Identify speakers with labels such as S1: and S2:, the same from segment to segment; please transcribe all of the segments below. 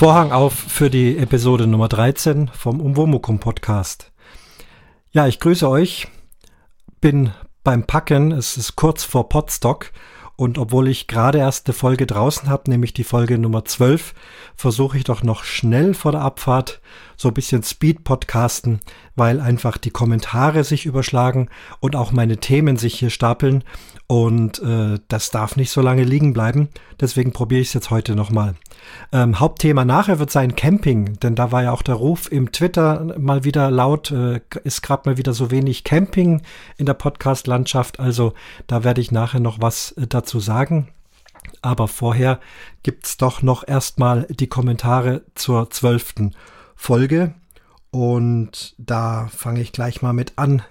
S1: Vorhang auf für die Episode Nummer 13 vom Umwomukum Podcast. Ja, ich grüße euch. Bin beim Packen. Es ist kurz vor Podstock. Und obwohl ich gerade erst eine Folge draußen habe, nämlich die Folge Nummer 12, versuche ich doch noch schnell vor der Abfahrt so ein bisschen Speed-Podcasten, weil einfach die Kommentare sich überschlagen und auch meine Themen sich hier stapeln. Und äh, das darf nicht so lange liegen bleiben. Deswegen probiere ich es jetzt heute nochmal. Ähm, Hauptthema nachher wird sein Camping, denn da war ja auch der Ruf im Twitter mal wieder laut, äh, ist gerade mal wieder so wenig Camping in der Podcast-Landschaft. Also da werde ich nachher noch was äh, dazu sagen. Aber vorher gibt's doch noch erstmal die Kommentare zur zwölften Folge. Und da fange ich gleich mal mit an.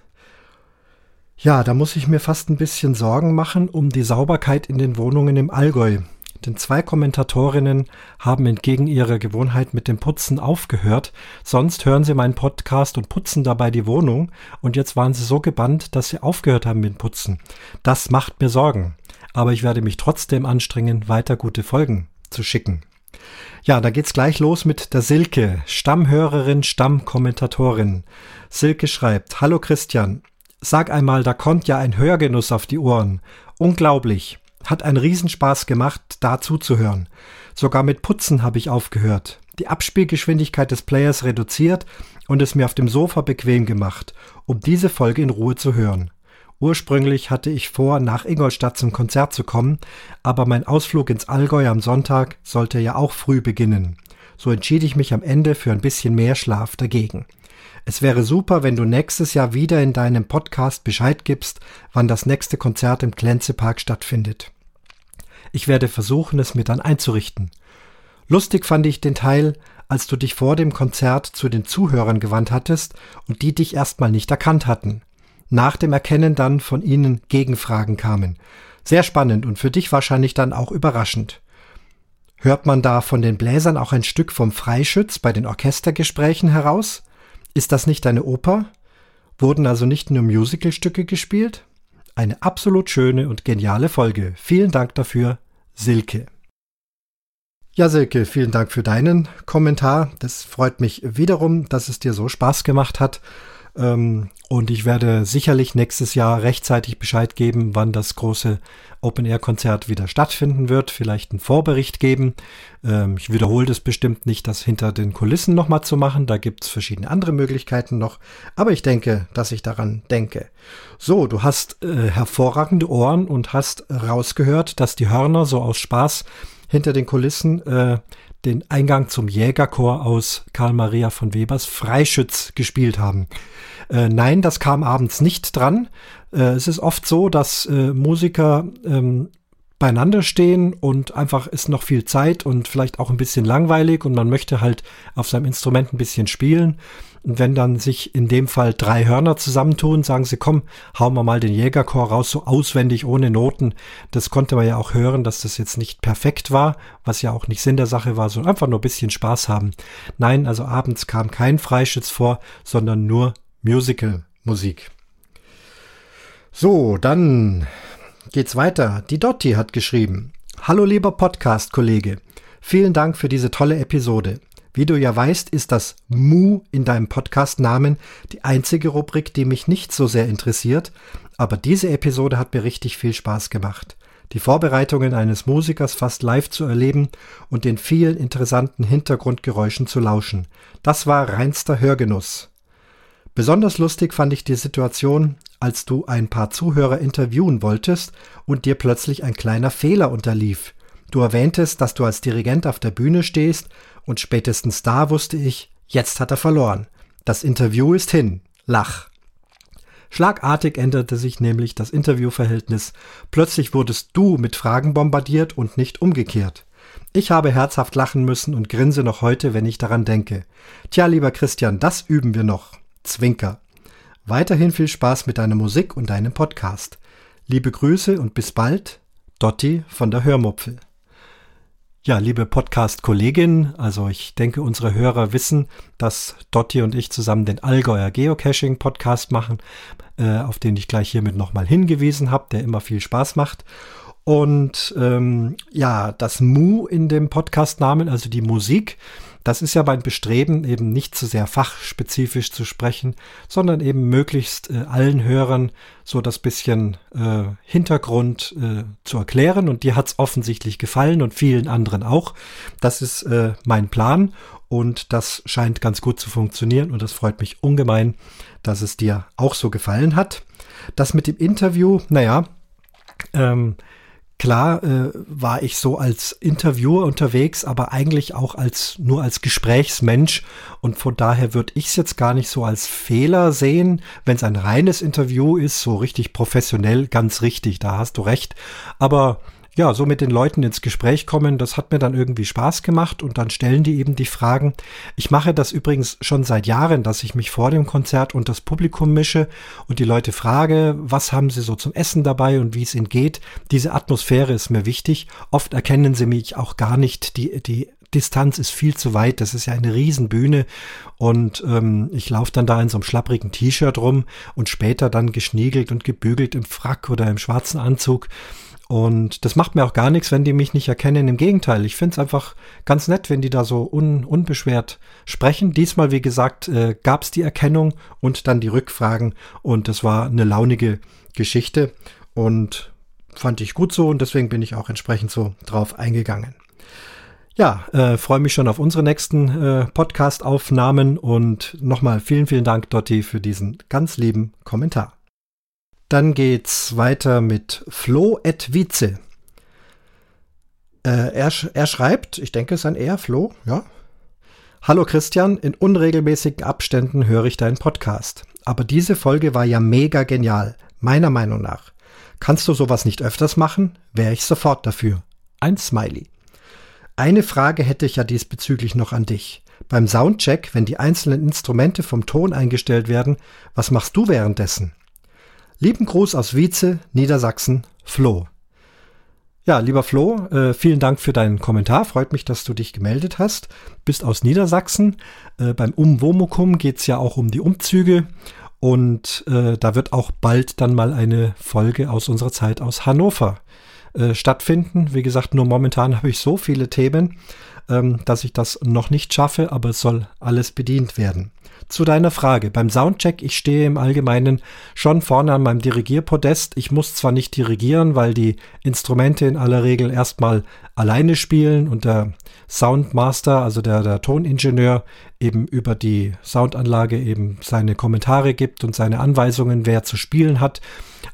S1: Ja, da muss ich mir fast ein bisschen Sorgen machen um die Sauberkeit in den Wohnungen im Allgäu. Denn zwei Kommentatorinnen haben entgegen ihrer Gewohnheit mit dem Putzen aufgehört. Sonst hören sie meinen Podcast und putzen dabei die Wohnung. Und jetzt waren sie so gebannt, dass sie aufgehört haben mit dem Putzen. Das macht mir Sorgen. Aber ich werde mich trotzdem anstrengen, weiter gute Folgen zu schicken. Ja, da geht's gleich los mit der Silke, Stammhörerin, Stammkommentatorin. Silke schreibt, Hallo Christian, Sag einmal, da kommt ja ein Hörgenuss auf die Ohren. Unglaublich. Hat einen Riesenspaß gemacht, da zuzuhören. Sogar mit Putzen habe ich aufgehört. Die Abspielgeschwindigkeit des Players reduziert und es mir auf dem Sofa bequem gemacht, um diese Folge in Ruhe zu hören. Ursprünglich hatte ich vor, nach Ingolstadt zum Konzert zu kommen, aber mein Ausflug ins Allgäu am Sonntag sollte ja auch früh beginnen. So entschied ich mich am Ende für ein bisschen mehr Schlaf dagegen. Es wäre super, wenn du nächstes Jahr wieder in deinem Podcast Bescheid gibst, wann das nächste Konzert im Glänzepark stattfindet. Ich werde versuchen, es mir dann einzurichten. Lustig fand ich den Teil, als du dich vor dem Konzert zu den Zuhörern gewandt hattest und die dich erstmal nicht erkannt hatten. Nach dem Erkennen dann von ihnen Gegenfragen kamen. Sehr spannend und für dich wahrscheinlich dann auch überraschend. Hört man da von den Bläsern auch ein Stück vom Freischütz bei den Orchestergesprächen heraus? Ist das nicht eine Oper? Wurden also nicht nur Musicalstücke gespielt? Eine absolut schöne und geniale Folge. Vielen Dank dafür, Silke. Ja, Silke, vielen Dank für deinen Kommentar. Das freut mich wiederum, dass es dir so Spaß gemacht hat. Ähm, und ich werde sicherlich nächstes Jahr rechtzeitig Bescheid geben, wann das große Open-Air-Konzert wieder stattfinden wird. Vielleicht einen Vorbericht geben. Ähm, ich wiederhole das bestimmt nicht, das hinter den Kulissen nochmal zu machen. Da gibt es verschiedene andere Möglichkeiten noch. Aber ich denke, dass ich daran denke. So, du hast äh, hervorragende Ohren und hast rausgehört, dass die Hörner so aus Spaß hinter den Kulissen äh, den Eingang zum Jägerchor aus Karl Maria von Webers Freischütz gespielt haben. Äh, nein, das kam abends nicht dran. Äh, es ist oft so, dass äh, Musiker ähm, beieinander stehen und einfach ist noch viel Zeit und vielleicht auch ein bisschen langweilig und man möchte halt auf seinem Instrument ein bisschen spielen. Und wenn dann sich in dem Fall drei Hörner zusammentun, sagen sie, komm, hauen wir mal den Jägerchor raus, so auswendig, ohne Noten. Das konnte man ja auch hören, dass das jetzt nicht perfekt war, was ja auch nicht Sinn der Sache war, sondern einfach nur ein bisschen Spaß haben. Nein, also abends kam kein Freischütz vor, sondern nur Musical-Musik. So, dann geht's weiter. Die Dotti hat geschrieben. Hallo lieber Podcast-Kollege. Vielen Dank für diese tolle Episode. Wie du ja weißt, ist das Mu in deinem Podcast-Namen die einzige Rubrik, die mich nicht so sehr interessiert, aber diese Episode hat mir richtig viel Spaß gemacht. Die Vorbereitungen eines Musikers fast live zu erleben und den vielen interessanten Hintergrundgeräuschen zu lauschen. Das war reinster Hörgenuss. Besonders lustig fand ich die Situation, als du ein paar Zuhörer interviewen wolltest und dir plötzlich ein kleiner Fehler unterlief. Du erwähntest, dass du als Dirigent auf der Bühne stehst und spätestens da wusste ich, jetzt hat er verloren. Das Interview ist hin. Lach. Schlagartig änderte sich nämlich das Interviewverhältnis. Plötzlich wurdest du mit Fragen bombardiert und nicht umgekehrt. Ich habe herzhaft lachen müssen und grinse noch heute, wenn ich daran denke. Tja, lieber Christian, das üben wir noch. Zwinker. Weiterhin viel Spaß mit deiner Musik und deinem Podcast. Liebe Grüße und bis bald, Dotti von der Hörmupfel. Ja, liebe Podcast-Kollegin, also ich denke, unsere Hörer wissen, dass Dotti und ich zusammen den Allgäuer Geocaching-Podcast machen, äh, auf den ich gleich hiermit nochmal hingewiesen habe, der immer viel Spaß macht. Und ähm, ja, das Mu in dem Podcast-Namen, also die Musik, das ist ja mein Bestreben, eben nicht zu sehr fachspezifisch zu sprechen, sondern eben möglichst äh, allen Hörern so das bisschen äh, Hintergrund äh, zu erklären. Und dir hat's offensichtlich gefallen und vielen anderen auch. Das ist äh, mein Plan und das scheint ganz gut zu funktionieren und das freut mich ungemein, dass es dir auch so gefallen hat. Das mit dem Interview, naja, ähm, Klar äh, war ich so als Interviewer unterwegs, aber eigentlich auch als nur als Gesprächsmensch und von daher würde ich es jetzt gar nicht so als Fehler sehen, wenn es ein reines Interview ist, so richtig professionell, ganz richtig, da hast du recht. Aber ja, so mit den Leuten ins Gespräch kommen, das hat mir dann irgendwie Spaß gemacht und dann stellen die eben die Fragen. Ich mache das übrigens schon seit Jahren, dass ich mich vor dem Konzert und das Publikum mische und die Leute frage, was haben sie so zum Essen dabei und wie es ihnen geht. Diese Atmosphäre ist mir wichtig. Oft erkennen sie mich auch gar nicht. Die, die Distanz ist viel zu weit. Das ist ja eine Riesenbühne und ähm, ich laufe dann da in so einem schlapprigen T-Shirt rum und später dann geschniegelt und gebügelt im Frack oder im schwarzen Anzug. Und das macht mir auch gar nichts, wenn die mich nicht erkennen. Im Gegenteil, ich finde es einfach ganz nett, wenn die da so un unbeschwert sprechen. Diesmal, wie gesagt, äh, gab es die Erkennung und dann die Rückfragen. Und das war eine launige Geschichte und fand ich gut so und deswegen bin ich auch entsprechend so drauf eingegangen. Ja, äh, freue mich schon auf unsere nächsten äh, Podcast-Aufnahmen und nochmal vielen, vielen Dank, Dotti, für diesen ganz lieben Kommentar. Dann geht's weiter mit Flo et Vize. Äh, er, er schreibt, ich denke, es ein Er, Flo, ja. Hallo Christian, in unregelmäßigen Abständen höre ich deinen Podcast. Aber diese Folge war ja mega genial, meiner Meinung nach. Kannst du sowas nicht öfters machen? Wäre ich sofort dafür. Ein Smiley. Eine Frage hätte ich ja diesbezüglich noch an dich. Beim Soundcheck, wenn die einzelnen Instrumente vom Ton eingestellt werden, was machst du währenddessen? Lieben Gruß aus Wietze, Niedersachsen, Flo. Ja, lieber Flo, äh, vielen Dank für deinen Kommentar. Freut mich, dass du dich gemeldet hast. Bist aus Niedersachsen. Äh, beim Umwomukum geht es ja auch um die Umzüge. Und äh, da wird auch bald dann mal eine Folge aus unserer Zeit aus Hannover äh, stattfinden. Wie gesagt, nur momentan habe ich so viele Themen, ähm, dass ich das noch nicht schaffe, aber es soll alles bedient werden zu deiner Frage. Beim Soundcheck, ich stehe im Allgemeinen schon vorne an meinem Dirigierpodest. Ich muss zwar nicht dirigieren, weil die Instrumente in aller Regel erstmal alleine spielen und der Soundmaster, also der, der Toningenieur, eben über die Soundanlage eben seine Kommentare gibt und seine Anweisungen, wer zu spielen hat.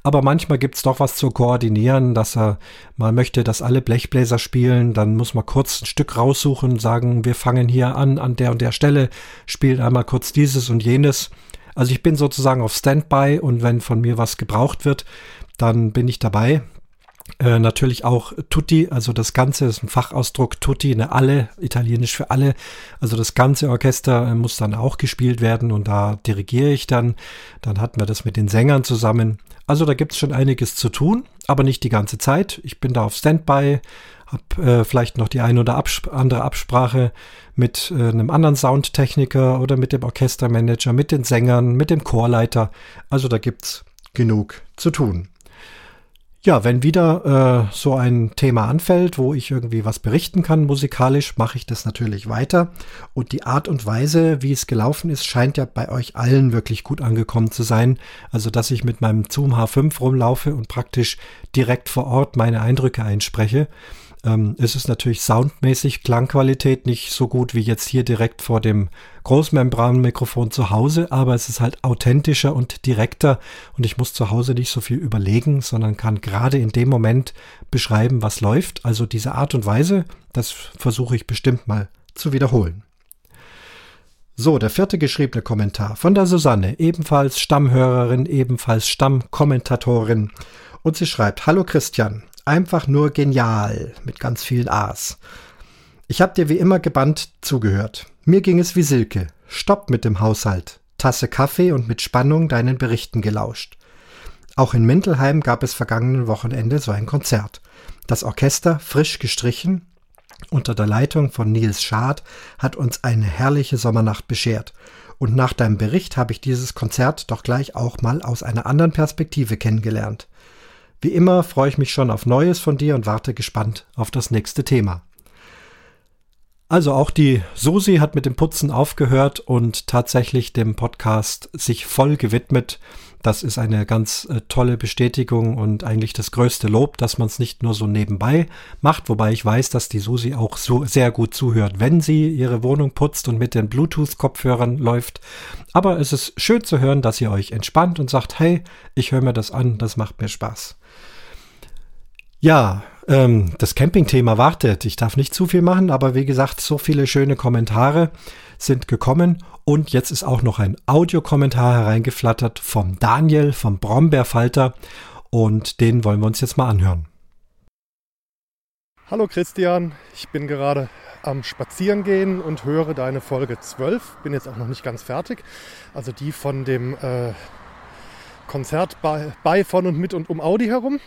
S1: Aber manchmal gibt es doch was zu koordinieren, dass er mal möchte, dass alle Blechbläser spielen. Dann muss man kurz ein Stück raussuchen sagen, wir fangen hier an, an der und der Stelle, spielt einmal kurz dieses und jenes. Also ich bin sozusagen auf Standby und wenn von mir was gebraucht wird, dann bin ich dabei. Äh, natürlich auch Tutti, also das Ganze ist ein Fachausdruck, Tutti, eine alle, italienisch für alle. Also das ganze Orchester äh, muss dann auch gespielt werden und da dirigiere ich dann. Dann hatten wir das mit den Sängern zusammen. Also da gibt es schon einiges zu tun, aber nicht die ganze Zeit. Ich bin da auf Standby, habe äh, vielleicht noch die ein oder absp andere Absprache mit äh, einem anderen Soundtechniker oder mit dem Orchestermanager, mit den Sängern, mit dem Chorleiter. Also da gibt's genug zu tun. Ja, wenn wieder äh, so ein Thema anfällt, wo ich irgendwie was berichten kann musikalisch, mache ich das natürlich weiter. Und die Art und Weise, wie es gelaufen ist, scheint ja bei euch allen wirklich gut angekommen zu sein. Also, dass ich mit meinem Zoom H5 rumlaufe und praktisch direkt vor Ort meine Eindrücke einspreche. Ähm, es ist natürlich soundmäßig Klangqualität nicht so gut wie jetzt hier direkt vor dem Großmembranmikrofon zu Hause, aber es ist halt authentischer und direkter und ich muss zu Hause nicht so viel überlegen, sondern kann gerade in dem Moment beschreiben, was läuft. Also diese Art und Weise, das versuche ich bestimmt mal zu wiederholen. So, der vierte geschriebene Kommentar von der Susanne, ebenfalls Stammhörerin, ebenfalls Stammkommentatorin. Und sie schreibt, Hallo Christian, einfach nur genial mit ganz vielen A's. Ich hab dir wie immer gebannt zugehört. Mir ging es wie Silke. Stopp mit dem Haushalt. Tasse Kaffee und mit Spannung deinen Berichten gelauscht. Auch in Mindelheim gab es vergangenen Wochenende so ein Konzert. Das Orchester, frisch gestrichen, unter der Leitung von Nils Schad, hat uns eine herrliche Sommernacht beschert. Und nach deinem Bericht habe ich dieses Konzert doch gleich auch mal aus einer anderen Perspektive kennengelernt. Wie immer freue ich mich schon auf Neues von dir und warte gespannt auf das nächste Thema. Also auch die Susi hat mit dem Putzen aufgehört und tatsächlich dem Podcast sich voll gewidmet. Das ist eine ganz äh, tolle Bestätigung und eigentlich das größte Lob, dass man es nicht nur so nebenbei macht, wobei ich weiß, dass die Susi auch so sehr gut zuhört, wenn sie ihre Wohnung putzt und mit den Bluetooth-Kopfhörern läuft. Aber es ist schön zu hören, dass ihr euch entspannt und sagt, hey, ich höre mir das an, das macht mir Spaß. Ja, ähm, das Campingthema wartet. Ich darf nicht zu viel machen, aber wie gesagt, so viele schöne Kommentare sind gekommen und jetzt ist auch noch ein Audiokommentar hereingeflattert vom Daniel vom Brombeerfalter und den wollen wir uns jetzt mal anhören.
S2: Hallo Christian, ich bin gerade am Spazierengehen und höre deine Folge 12. Bin jetzt auch noch nicht ganz fertig. Also die von dem äh, Konzert bei, bei, von und mit und um Audi herum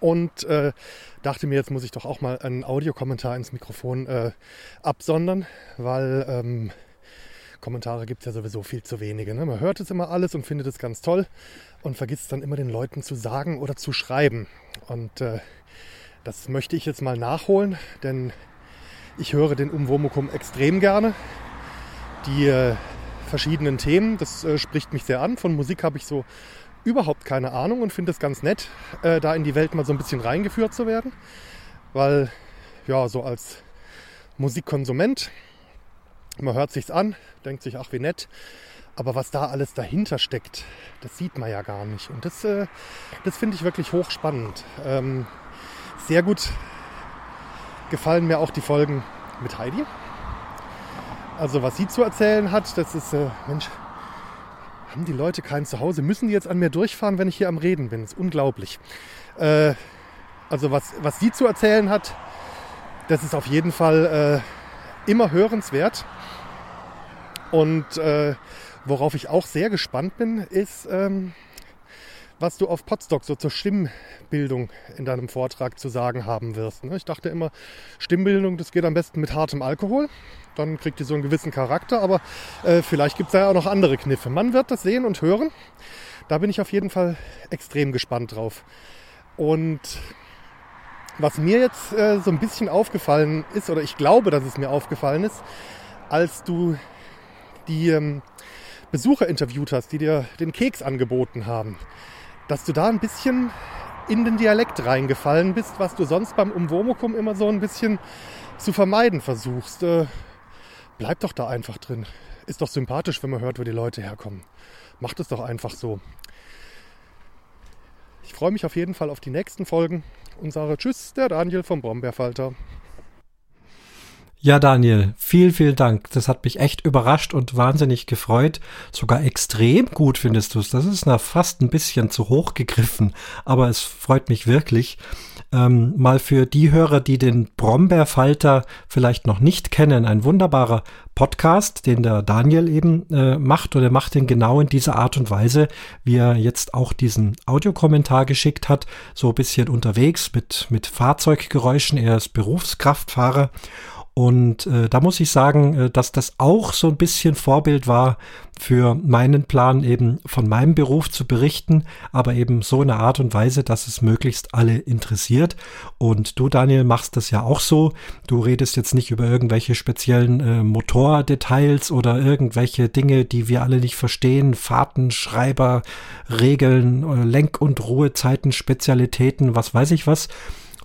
S2: und äh, dachte mir, jetzt muss ich doch auch mal einen Audiokommentar ins Mikrofon äh, absondern, weil ähm, Kommentare gibt es ja sowieso viel zu wenige. Ne? Man hört es immer alles und findet es ganz toll und vergisst dann immer den Leuten zu sagen oder zu schreiben. Und äh, das möchte ich jetzt mal nachholen, denn ich höre den Umwomukum extrem gerne. Die äh, verschiedenen Themen, das äh, spricht mich sehr an. Von Musik habe ich so überhaupt keine Ahnung und finde es ganz nett, äh, da in die Welt mal so ein bisschen reingeführt zu werden. Weil, ja, so als Musikkonsument, man hört sich's an, denkt sich, ach wie nett. Aber was da alles dahinter steckt, das sieht man ja gar nicht. Und das, äh, das finde ich wirklich hochspannend. Ähm, sehr gut gefallen mir auch die Folgen mit Heidi. Also was sie zu erzählen hat, das ist, äh, Mensch, haben die Leute kein Zuhause? Müssen die jetzt an mir durchfahren, wenn ich hier am Reden bin? Das ist unglaublich. Äh, also was, was sie zu erzählen hat, das ist auf jeden Fall äh, immer hörenswert. Und äh, worauf ich auch sehr gespannt bin, ist, ähm, was du auf Podstock so zur Stimmbildung in deinem Vortrag zu sagen haben wirst. Ne? Ich dachte immer, Stimmbildung, das geht am besten mit hartem Alkohol. Dann kriegt die so einen gewissen Charakter, aber äh, vielleicht gibt es ja auch noch andere Kniffe. Man wird das sehen und hören. Da bin ich auf jeden Fall extrem gespannt drauf. Und was mir jetzt äh, so ein bisschen aufgefallen ist, oder ich glaube, dass es mir aufgefallen ist, als du die ähm, Besucher interviewt hast, die dir den Keks angeboten haben dass du da ein bisschen in den Dialekt reingefallen bist, was du sonst beim Umwomukum immer so ein bisschen zu vermeiden versuchst. Äh, bleib doch da einfach drin. Ist doch sympathisch, wenn man hört, wo die Leute herkommen. Macht es doch einfach so. Ich freue mich auf jeden Fall auf die nächsten Folgen und sage Tschüss, der Daniel vom Brombeerfalter.
S1: Ja, Daniel, vielen, vielen Dank. Das hat mich echt überrascht und wahnsinnig gefreut. Sogar extrem gut findest du es. Das ist na fast ein bisschen zu hoch gegriffen, aber es freut mich wirklich. Ähm, mal für die Hörer, die den Brombeerfalter vielleicht noch nicht kennen, ein wunderbarer Podcast, den der Daniel eben äh, macht und er macht den genau in dieser Art und Weise, wie er jetzt auch diesen Audiokommentar geschickt hat, so ein bisschen unterwegs mit, mit Fahrzeuggeräuschen. Er ist Berufskraftfahrer und äh, da muss ich sagen, äh, dass das auch so ein bisschen Vorbild war für meinen Plan, eben von meinem Beruf zu berichten, aber eben so in einer Art und Weise, dass es möglichst alle interessiert. Und du, Daniel, machst das ja auch so. Du redest jetzt nicht über irgendwelche speziellen äh, Motordetails oder irgendwelche Dinge, die wir alle nicht verstehen. Fahrten, Schreiber, Regeln, äh, Lenk- und Ruhezeiten, Spezialitäten, was weiß ich was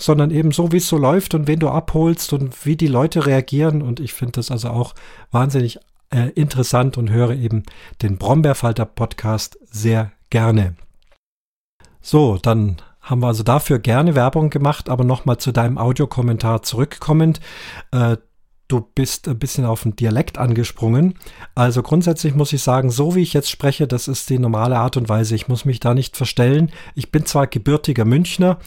S1: sondern eben so, wie es so läuft und wen du abholst und wie die Leute reagieren. Und ich finde das also auch wahnsinnig äh, interessant und höre eben den Brombeerfalter Podcast sehr gerne. So, dann haben wir also dafür gerne Werbung gemacht, aber nochmal zu deinem Audiokommentar zurückkommend. Äh, du bist ein bisschen auf den Dialekt angesprungen. Also grundsätzlich muss ich sagen, so wie ich jetzt spreche, das ist die normale Art und Weise. Ich muss mich da nicht verstellen. Ich bin zwar gebürtiger Münchner,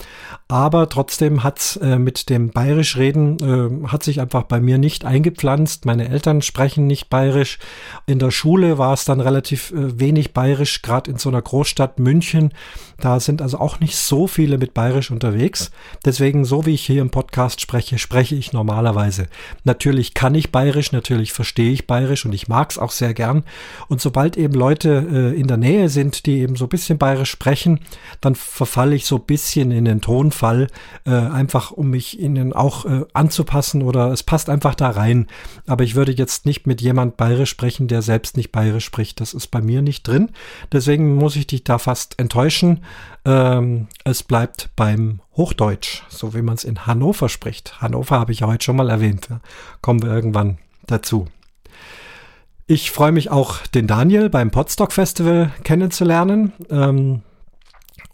S1: aber trotzdem hat äh, mit dem bayerisch reden, äh, hat sich einfach bei mir nicht eingepflanzt. Meine Eltern sprechen nicht bayerisch. In der Schule war es dann relativ äh, wenig bayerisch, gerade in so einer Großstadt München. Da sind also auch nicht so viele mit bayerisch unterwegs. Deswegen, so wie ich hier im Podcast spreche, spreche ich normalerweise. Natürlich natürlich kann ich bayerisch, natürlich verstehe ich bayerisch und ich mag es auch sehr gern. Und sobald eben Leute äh, in der Nähe sind, die eben so ein bisschen bayerisch sprechen, dann verfalle ich so ein bisschen in den Tonfall, äh, einfach um mich ihnen auch äh, anzupassen oder es passt einfach da rein. Aber ich würde jetzt nicht mit jemand bayerisch sprechen, der selbst nicht bayerisch spricht. Das ist bei mir nicht drin. Deswegen muss ich dich da fast enttäuschen. Ähm, es bleibt beim Hochdeutsch, so wie man es in Hannover spricht. Hannover habe ich ja heute schon mal erwähnt. Ja. Kommen wir irgendwann dazu. Ich freue mich auch, den Daniel beim Podstock Festival kennenzulernen. Ähm,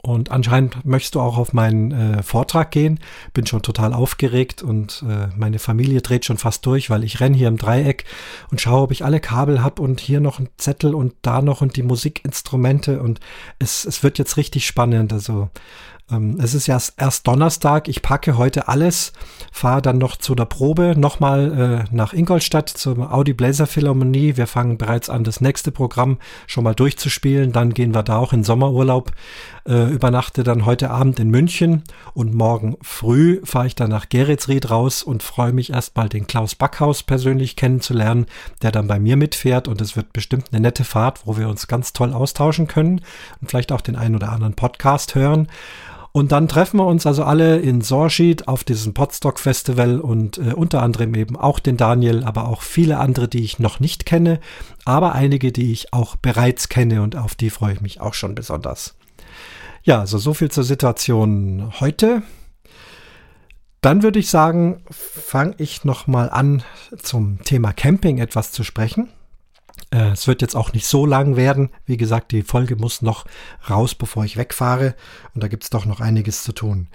S1: und anscheinend möchtest du auch auf meinen äh, Vortrag gehen. Bin schon total aufgeregt und äh, meine Familie dreht schon fast durch, weil ich renne hier im Dreieck und schaue, ob ich alle Kabel habe und hier noch ein Zettel und da noch und die Musikinstrumente und es, es wird jetzt richtig spannend. Also ähm, es ist ja erst Donnerstag. Ich packe heute alles, fahre dann noch zu der Probe, nochmal äh, nach Ingolstadt zur Audi Blazer Philharmonie. Wir fangen bereits an, das nächste Programm schon mal durchzuspielen. Dann gehen wir da auch in Sommerurlaub. Äh, übernachte dann heute Abend in München und morgen früh fahre ich dann nach Geretsried raus und freue mich erstmal den Klaus Backhaus persönlich kennenzulernen, der dann bei mir mitfährt und es wird bestimmt eine nette Fahrt, wo wir uns ganz toll austauschen können und vielleicht auch den einen oder anderen Podcast hören. Und dann treffen wir uns also alle in Sorschied auf diesem Podstock Festival und äh, unter anderem eben auch den Daniel, aber auch viele andere, die ich noch nicht kenne, aber einige, die ich auch bereits kenne und auf die freue ich mich auch schon besonders. Ja, also so viel zur Situation heute. Dann würde ich sagen, fange ich nochmal an, zum Thema Camping etwas zu sprechen. Äh, es wird jetzt auch nicht so lang werden. Wie gesagt, die Folge muss noch raus, bevor ich wegfahre. Und da gibt es doch noch einiges zu tun.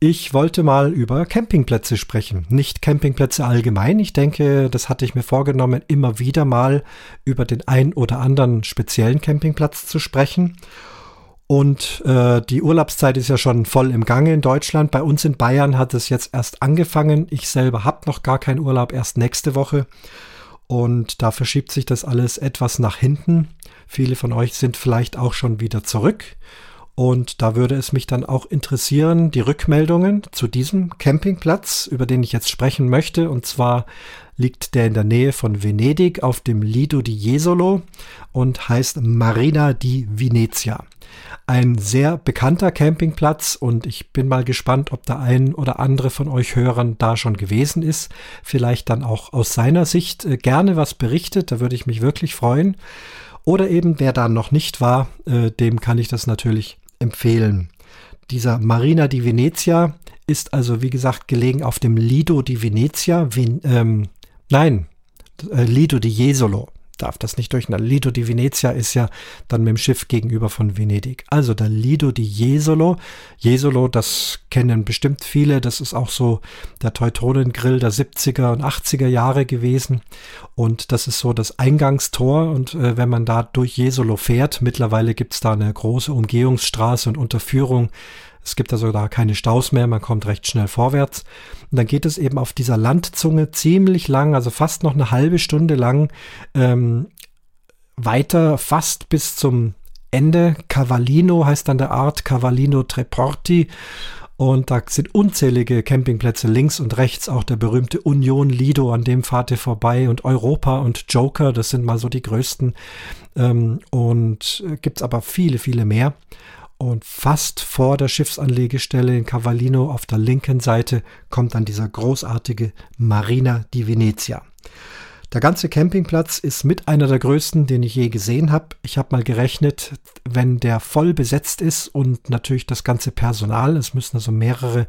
S1: Ich wollte mal über Campingplätze sprechen. Nicht Campingplätze allgemein. Ich denke, das hatte ich mir vorgenommen, immer wieder mal über den ein oder anderen speziellen Campingplatz zu sprechen. Und äh, die Urlaubszeit ist ja schon voll im Gange in Deutschland. Bei uns in Bayern hat es jetzt erst angefangen. Ich selber habe noch gar keinen Urlaub, erst nächste Woche. Und da verschiebt sich das alles etwas nach hinten. Viele von euch sind vielleicht auch schon wieder zurück. Und da würde es mich dann auch interessieren, die Rückmeldungen zu diesem Campingplatz, über den ich jetzt sprechen möchte. Und zwar liegt der in der Nähe von Venedig auf dem Lido di Jesolo und heißt Marina di Venezia ein sehr bekannter Campingplatz und ich bin mal gespannt, ob der ein oder andere von euch Hörern da schon gewesen ist. Vielleicht dann auch aus seiner Sicht äh, gerne was berichtet, da würde ich mich wirklich freuen. Oder eben, wer da noch nicht war, äh, dem kann ich das natürlich empfehlen. Dieser Marina di Venezia ist also, wie gesagt, gelegen auf dem Lido di Venezia. Ven ähm, nein, äh, Lido di Jesolo darf das nicht durcheinander. Lido di Venezia ist ja dann mit dem Schiff gegenüber von Venedig. Also der Lido di Jesolo. Jesolo, das kennen bestimmt viele. Das ist auch so der Teutonengrill der 70er und 80er Jahre gewesen. Und das ist so das Eingangstor. Und äh, wenn man da durch Jesolo fährt, mittlerweile gibt's da eine große Umgehungsstraße und Unterführung es gibt also da keine Staus mehr, man kommt recht schnell vorwärts. Und dann geht es eben auf dieser Landzunge ziemlich lang, also fast noch eine halbe Stunde lang, ähm, weiter, fast bis zum Ende. Cavallino heißt dann der Art, Cavallino Treporti. Und da sind unzählige Campingplätze links und rechts, auch der berühmte Union Lido, an dem fahrt ihr vorbei und Europa und Joker, das sind mal so die größten. Ähm, und äh, gibt's aber viele, viele mehr. Und fast vor der Schiffsanlegestelle in Cavallino auf der linken Seite kommt dann dieser großartige Marina di Venezia. Der ganze Campingplatz ist mit einer der größten, den ich je gesehen habe. Ich habe mal gerechnet, wenn der voll besetzt ist und natürlich das ganze Personal, es müssen also mehrere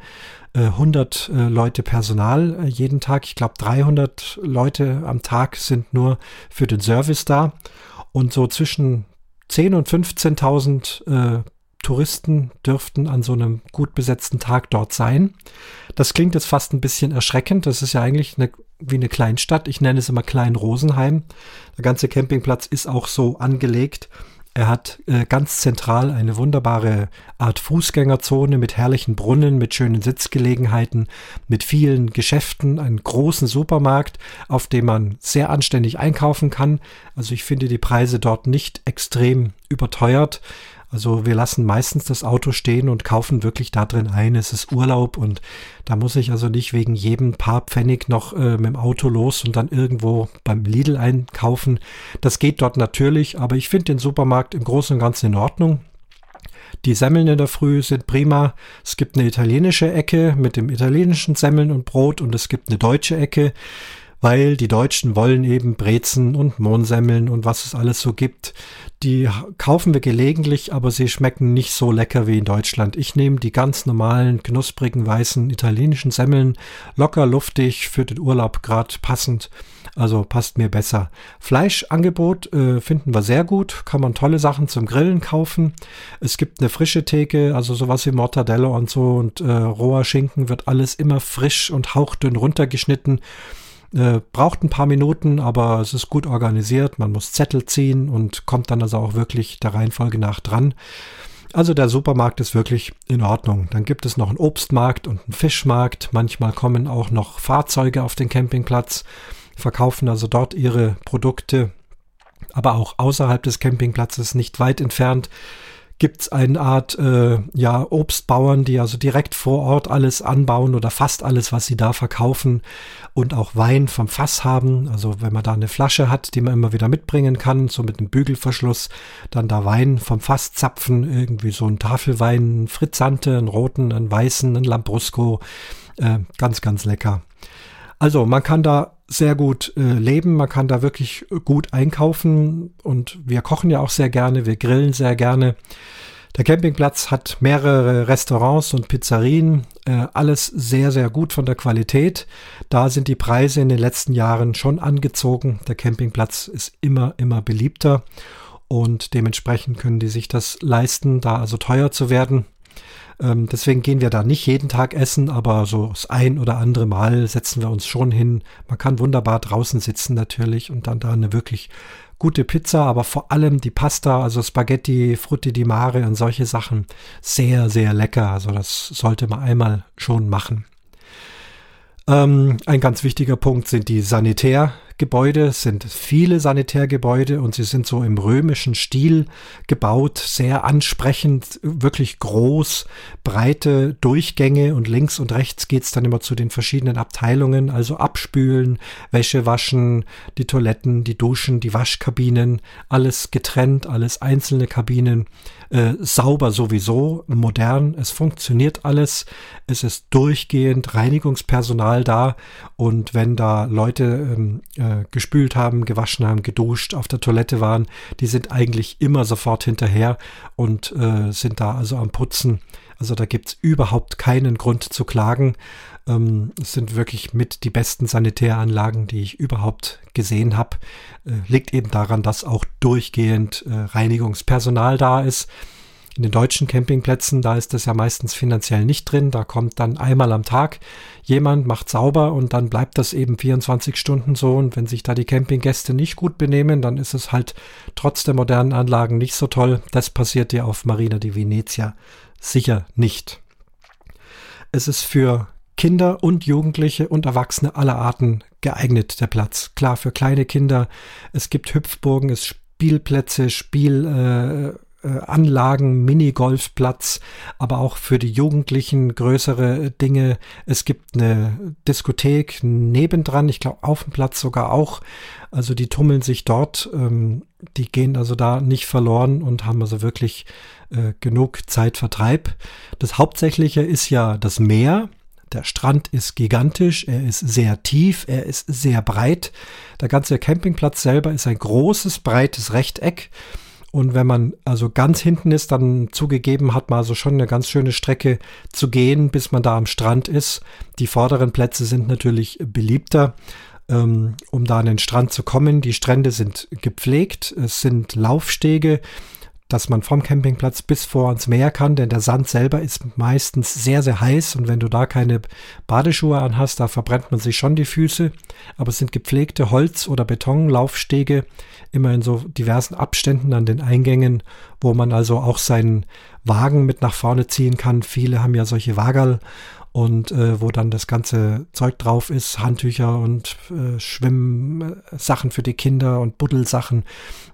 S1: äh, hundert äh, Leute Personal äh, jeden Tag. Ich glaube 300 Leute am Tag sind nur für den Service da und so zwischen 10 und 15.000 äh, Touristen dürften an so einem gut besetzten Tag dort sein. Das klingt jetzt fast ein bisschen erschreckend. Das ist ja eigentlich eine, wie eine Kleinstadt. Ich nenne es immer Klein Rosenheim. Der ganze Campingplatz ist auch so angelegt. Er hat äh, ganz zentral eine wunderbare Art Fußgängerzone mit herrlichen Brunnen, mit schönen Sitzgelegenheiten, mit vielen Geschäften, einen großen Supermarkt, auf dem man sehr anständig einkaufen kann. Also ich finde die Preise dort nicht extrem überteuert. Also wir lassen meistens das Auto stehen und kaufen wirklich da drin ein. Es ist Urlaub und da muss ich also nicht wegen jedem paar Pfennig noch äh, mit dem Auto los und dann irgendwo beim Lidl einkaufen. Das geht dort natürlich, aber ich finde den Supermarkt im Großen und Ganzen in Ordnung. Die Semmeln in der Früh sind prima. Es gibt eine italienische Ecke mit dem italienischen Semmeln und Brot und es gibt eine deutsche Ecke weil die Deutschen wollen eben Brezen und Mohnsemmeln und was es alles so gibt. Die kaufen wir gelegentlich, aber sie schmecken nicht so lecker wie in Deutschland. Ich nehme die ganz normalen, knusprigen, weißen italienischen Semmeln, locker luftig, für den Urlaub gerade passend. Also passt mir besser. Fleischangebot äh, finden wir sehr gut. Kann man tolle Sachen zum Grillen kaufen. Es gibt eine frische Theke, also sowas wie Mortadella und so und äh, roher Schinken wird alles immer frisch und hauchdünn runtergeschnitten. Äh, braucht ein paar Minuten, aber es ist gut organisiert. Man muss Zettel ziehen und kommt dann also auch wirklich der Reihenfolge nach dran. Also der Supermarkt ist wirklich in Ordnung. Dann gibt es noch einen Obstmarkt und einen Fischmarkt. Manchmal kommen auch noch Fahrzeuge auf den Campingplatz, verkaufen also dort ihre Produkte. Aber auch außerhalb des Campingplatzes, nicht weit entfernt, gibt es eine Art äh, ja, Obstbauern, die also direkt vor Ort alles anbauen oder fast alles, was sie da verkaufen und auch Wein vom Fass haben. Also wenn man da eine Flasche hat, die man immer wieder mitbringen kann, so mit einem Bügelverschluss, dann da Wein vom Fass zapfen, irgendwie so ein Tafelwein, ein Frizzante, einen roten, einen weißen, einen Lambrusco. Äh, ganz, ganz lecker. Also man kann da sehr gut äh, leben, man kann da wirklich gut einkaufen und wir kochen ja auch sehr gerne, wir grillen sehr gerne. Der Campingplatz hat mehrere Restaurants und Pizzerien, äh, alles sehr, sehr gut von der Qualität. Da sind die Preise in den letzten Jahren schon angezogen. Der Campingplatz ist immer, immer beliebter und dementsprechend können die sich das leisten, da also teuer zu werden. Ähm, deswegen gehen wir da nicht jeden Tag essen, aber so das ein oder andere Mal setzen wir uns schon hin. Man kann wunderbar draußen sitzen natürlich und dann da eine wirklich gute Pizza, aber vor allem die Pasta, also Spaghetti, Frutti di Mare und solche Sachen, sehr, sehr lecker. Also das sollte man einmal schon machen. Ähm, ein ganz wichtiger Punkt sind die Sanitär- Gebäude, es sind viele Sanitärgebäude und sie sind so im römischen Stil gebaut, sehr ansprechend, wirklich groß, breite Durchgänge und links und rechts geht's dann immer zu den verschiedenen Abteilungen, also abspülen, Wäsche waschen, die Toiletten, die Duschen, die Waschkabinen, alles getrennt, alles einzelne Kabinen, äh, sauber sowieso, modern, es funktioniert alles, es ist durchgehend Reinigungspersonal da und wenn da Leute ähm, äh, gespült haben, gewaschen haben, geduscht, auf der Toilette waren, die sind eigentlich immer sofort hinterher und äh, sind da also am Putzen. Also da gibt's überhaupt keinen Grund zu klagen. Ähm, es sind wirklich mit die besten Sanitäranlagen, die ich überhaupt gesehen habe. Äh, liegt eben daran, dass auch durchgehend äh, Reinigungspersonal da ist. In den deutschen Campingplätzen, da ist das ja meistens finanziell nicht drin. Da kommt dann einmal am Tag jemand, macht sauber und dann bleibt das eben 24 Stunden so. Und wenn sich da die Campinggäste nicht gut benehmen, dann ist es halt trotz der modernen Anlagen nicht so toll. Das passiert ja auf Marina di Venezia sicher nicht. Es ist für Kinder und Jugendliche und Erwachsene aller Arten geeignet, der Platz. Klar, für kleine Kinder. Es gibt Hüpfburgen, es Spielplätze, Spiel, äh, Anlagen, Minigolfplatz, aber auch für die Jugendlichen größere Dinge. Es gibt eine Diskothek nebendran, ich glaube auf dem Platz sogar auch. Also die tummeln sich dort, ähm, die gehen also da nicht verloren und haben also wirklich äh, genug Zeitvertreib. Das Hauptsächliche ist ja das Meer. Der Strand ist gigantisch, er ist sehr tief, er ist sehr breit. Der ganze Campingplatz selber ist ein großes, breites Rechteck. Und wenn man also ganz hinten ist, dann zugegeben hat man also schon eine ganz schöne Strecke zu gehen, bis man da am Strand ist. Die vorderen Plätze sind natürlich beliebter, ähm, um da an den Strand zu kommen. Die Strände sind gepflegt, es sind Laufstege, dass man vom Campingplatz bis vor ans Meer kann, denn der Sand selber ist meistens sehr, sehr heiß und wenn du da keine Badeschuhe anhast, da verbrennt man sich schon die Füße. Aber es sind gepflegte Holz- oder Betonlaufstege, immer in so diversen Abständen an den Eingängen, wo man also auch seinen Wagen mit nach vorne ziehen kann. Viele haben ja solche Wagerl und äh, wo dann das ganze Zeug drauf ist, Handtücher und äh, Schwimmsachen für die Kinder und Buddelsachen.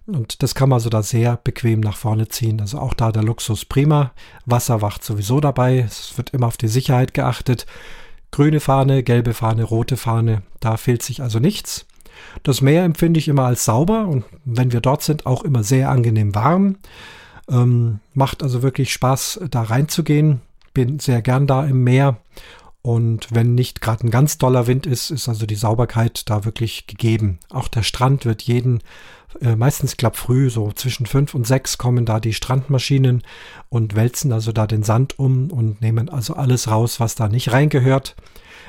S1: Und das kann man so da sehr bequem nach vorne ziehen. Also auch da der Luxus prima. Wasser wacht sowieso dabei. Es wird immer auf die Sicherheit geachtet. Grüne Fahne, gelbe Fahne, rote Fahne. Da fehlt sich also nichts. Das Meer empfinde ich immer als sauber und wenn wir dort sind, auch immer sehr angenehm warm. Ähm, macht also wirklich Spaß, da reinzugehen bin sehr gern da im Meer. Und wenn nicht gerade ein ganz doller Wind ist, ist also die Sauberkeit da wirklich gegeben. Auch der Strand wird jeden, äh, meistens klappt früh, so zwischen fünf und sechs kommen da die Strandmaschinen und wälzen also da den Sand um und nehmen also alles raus, was da nicht reingehört.